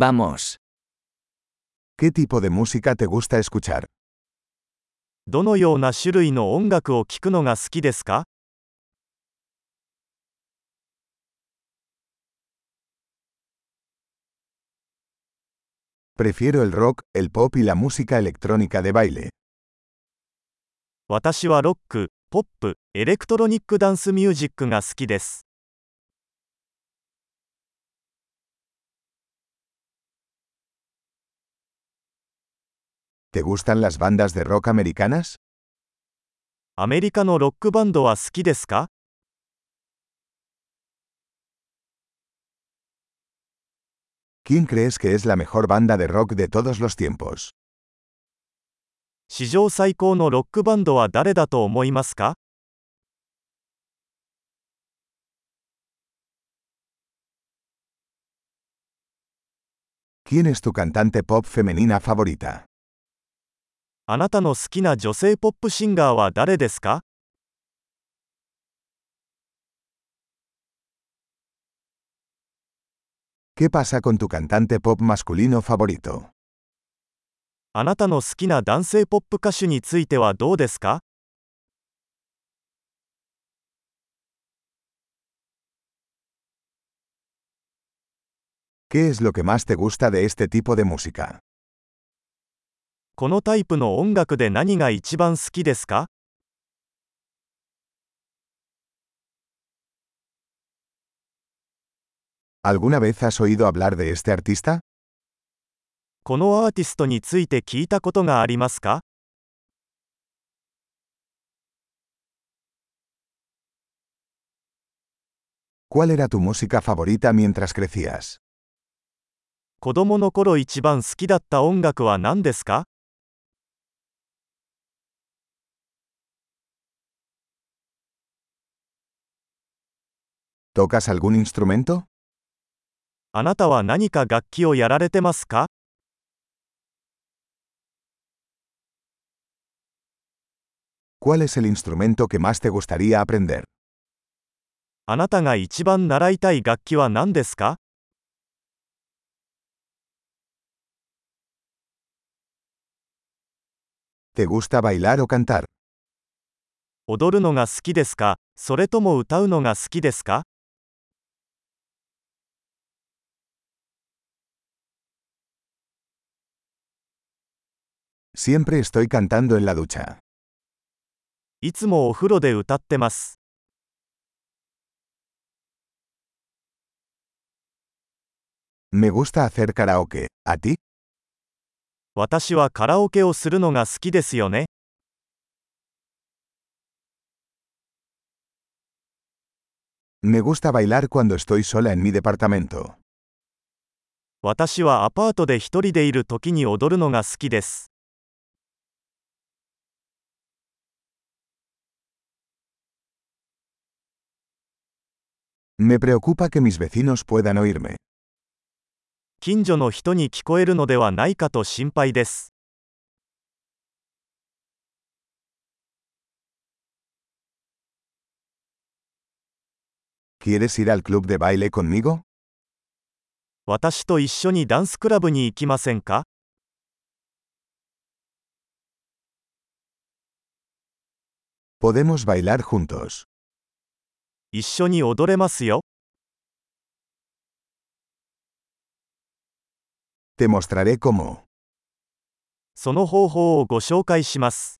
Vamos. ¿Qué tipo de música te gusta escuchar? どのような種類の音楽を聴くのが好きですか Prefiero el rock, el pop y la música electrónica de baile. 私はロック、ポップ、エレクトロニックダンスミュージックが好きです。¿Te gustan las bandas de rock americanas? アメリカのロックバンドは好きですか ¿Quién crees que es la mejor banda de rock de todos los tiempos? 史上最高のロックバンドは誰だと思いますか ¿Quién es tu cantante pop femenina favorita? あなたの好きな女性ポップシンガーは誰ですか ¿Qué pasa con tu cantante pop masculino favorito? あなたの好きな男性ポップ歌手についてはどうですか ¿Qué es lo que más te gusta de este tipo de música? このタイプの音楽で何が一番好きですか ¿Alguna vez has oído hablar de este artista? このアーティストについて聞いたことがありますか ¿Cuál era tu música favorita mientras crecías? 子供の頃一番好きだった音楽は何ですか ¿Tocas algún instrumento? あなたは何か楽器をやられてますか ¿Cuál es el instrumento que más te gustaría aprender? あなたが一番習いたい楽器は何ですか ¿Te gusta bailar o cantar? 踊るのが好きですかそれとも歌うのが好きですか Siempre estoy cantando en la ducha. いつもお風呂で歌ってます。Me gusta hacer karaoke. ¿A ti? 私はカラオケをするのが好きですよね。Me gusta bailar cuando estoy sola en mi departamento. 私はアパートで一人でいる時に踊るのが好きです。Me preocupa que mis vecinos puedan oírme. 近所の人に聞こえるのではないかと心配です。 ¿Quieres ir al club de baile conmigo? 私と一緒にダンスクラブに行きませんか Podemos bailar juntos. 一緒に踊れますよ。Te mostraré cómo. その方法をご紹介します。